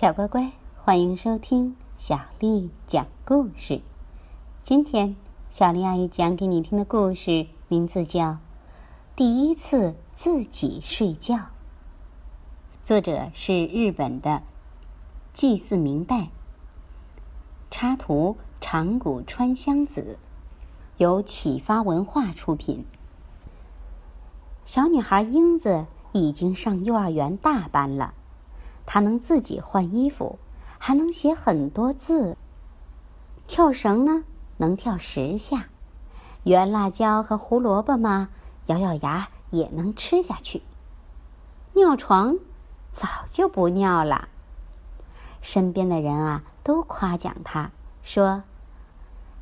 小乖乖，欢迎收听小丽讲故事。今天小丽阿姨讲给你听的故事名字叫《第一次自己睡觉》，作者是日本的祭祀明代，插图长谷川香子，由启发文化出品。小女孩英子已经上幼儿园大班了。他能自己换衣服，还能写很多字。跳绳呢，能跳十下；圆辣椒和胡萝卜嘛，咬咬牙也能吃下去。尿床，早就不尿了。身边的人啊，都夸奖他，说：“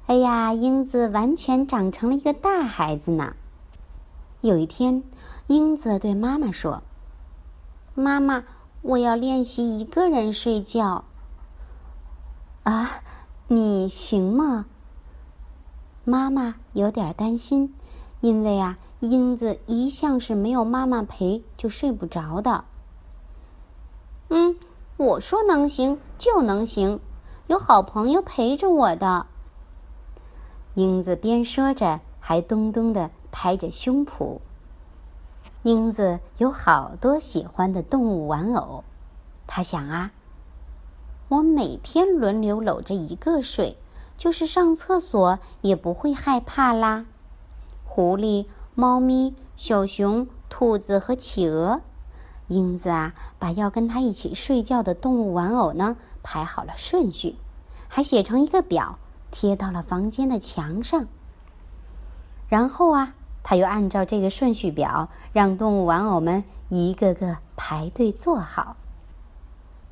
哎呀，英子完全长成了一个大孩子呢。”有一天，英子对妈妈说：“妈妈。”我要练习一个人睡觉。啊，你行吗？妈妈有点担心，因为啊，英子一向是没有妈妈陪就睡不着的。嗯，我说能行就能行，有好朋友陪着我的。英子边说着，还咚咚的拍着胸脯。英子有好多喜欢的动物玩偶，他想啊，我每天轮流搂着一个睡，就是上厕所也不会害怕啦。狐狸、猫咪、小熊、兔子和企鹅，英子啊，把要跟他一起睡觉的动物玩偶呢排好了顺序，还写成一个表，贴到了房间的墙上。然后啊。他又按照这个顺序表，让动物玩偶们一个个排队坐好。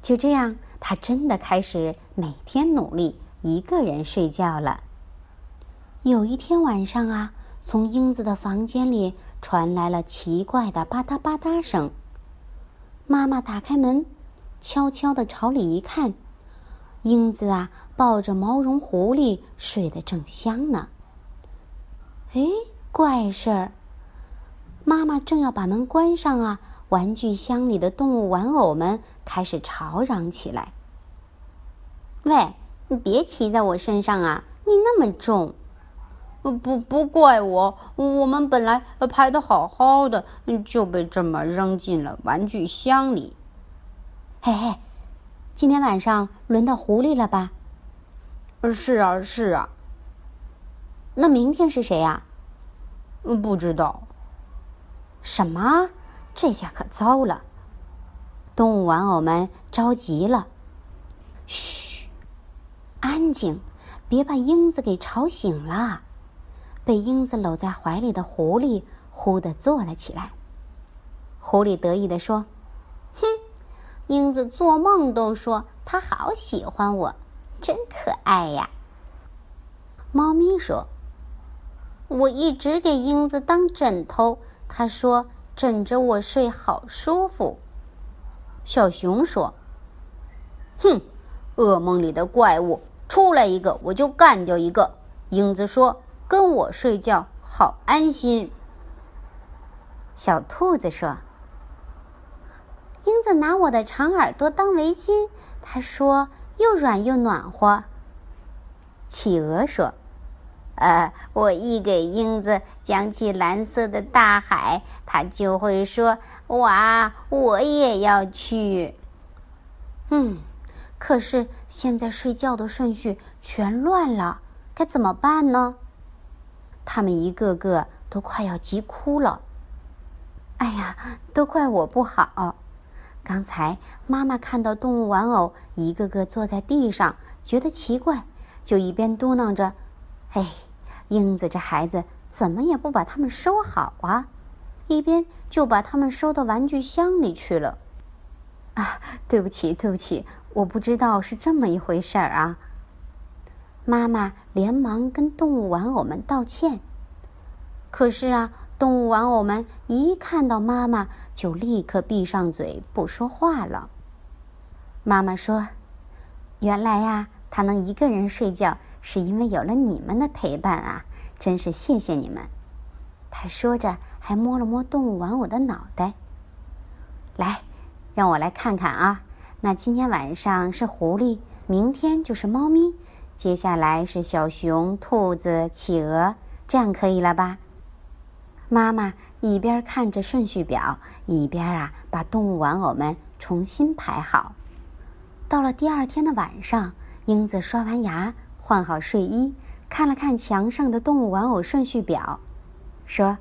就这样，他真的开始每天努力一个人睡觉了。有一天晚上啊，从英子的房间里传来了奇怪的吧嗒吧嗒声。妈妈打开门，悄悄的朝里一看，英子啊抱着毛绒狐狸睡得正香呢。哎。怪事儿！妈妈正要把门关上啊，玩具箱里的动物玩偶们开始吵嚷起来：“喂，你别骑在我身上啊！你那么重！不不不怪我，我们本来排的好好的，就被这么扔进了玩具箱里。”嘿嘿，今天晚上轮到狐狸了吧？是啊，是啊。那明天是谁呀？不知道，什么？这下可糟了！动物玩偶们着急了。嘘，安静，别把英子给吵醒了。被英子搂在怀里的狐狸忽地坐了起来。狐狸得意地说：“哼，英子做梦都说她好喜欢我，真可爱呀。”猫咪说。我一直给英子当枕头，她说枕着我睡好舒服。小熊说：“哼，噩梦里的怪物出来一个我就干掉一个。”英子说：“跟我睡觉好安心。”小兔子说：“英子拿我的长耳朵当围巾，她说又软又暖和。”企鹅说。呃，我一给英子讲起蓝色的大海，他就会说：“哇，我也要去。”嗯，可是现在睡觉的顺序全乱了，该怎么办呢？他们一个个都快要急哭了。哎呀，都怪我不好！刚才妈妈看到动物玩偶一个个坐在地上，觉得奇怪，就一边嘟囔着：“哎。”英子这孩子怎么也不把它们收好啊！一边就把它们收到玩具箱里去了。啊，对不起，对不起，我不知道是这么一回事儿啊！妈妈连忙跟动物玩偶们道歉。可是啊，动物玩偶们一看到妈妈，就立刻闭上嘴不说话了。妈妈说：“原来呀，他能一个人睡觉。”是因为有了你们的陪伴啊！真是谢谢你们。他说着，还摸了摸动物玩偶的脑袋。来，让我来看看啊，那今天晚上是狐狸，明天就是猫咪，接下来是小熊、兔子、企鹅，这样可以了吧？妈妈一边看着顺序表，一边啊把动物玩偶们重新排好。到了第二天的晚上，英子刷完牙，换好睡衣，看了看墙上的动物玩偶顺序表，说：“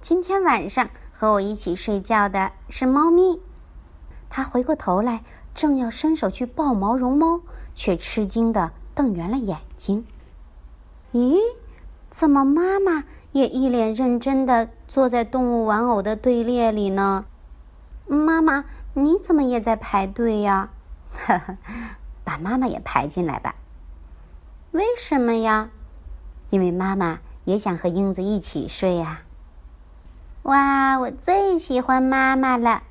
今天晚上和我一起睡觉的是猫咪。”他回过头来，正要伸手去抱毛绒猫，却吃惊的瞪圆了眼睛。咦，怎么妈妈也一脸认真的坐在动物玩偶的队列里呢？妈妈，你怎么也在排队呀？呵呵，把妈妈也排进来吧。为什么呀？因为妈妈也想和英子一起睡呀。哇，我最喜欢妈妈了。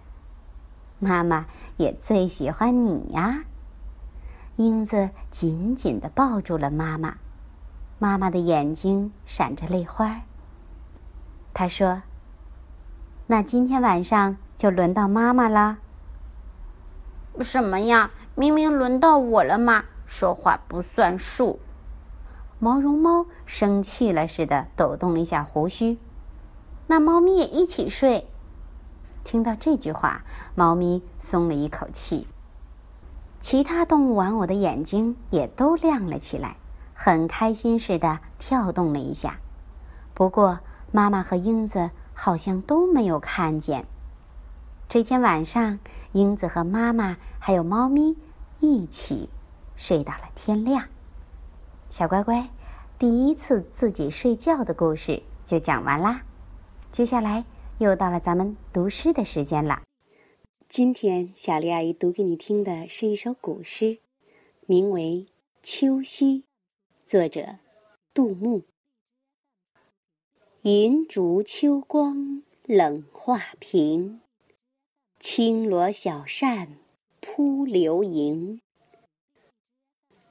妈妈也最喜欢你呀，英子紧紧的抱住了妈妈，妈妈的眼睛闪着泪花。她说：“那今天晚上就轮到妈妈了。”什么呀？明明轮到我了嘛！说话不算数。毛绒猫生气了似的抖动了一下胡须。那猫咪也一起睡。听到这句话，猫咪松了一口气。其他动物玩偶的眼睛也都亮了起来，很开心似的跳动了一下。不过，妈妈和英子好像都没有看见。这天晚上，英子和妈妈还有猫咪一起睡到了天亮。小乖乖，第一次自己睡觉的故事就讲完啦。接下来。又到了咱们读诗的时间了。今天小丽阿姨读给你听的是一首古诗，名为《秋夕》，作者杜牧。银烛秋光冷画屏，轻罗小扇扑流萤。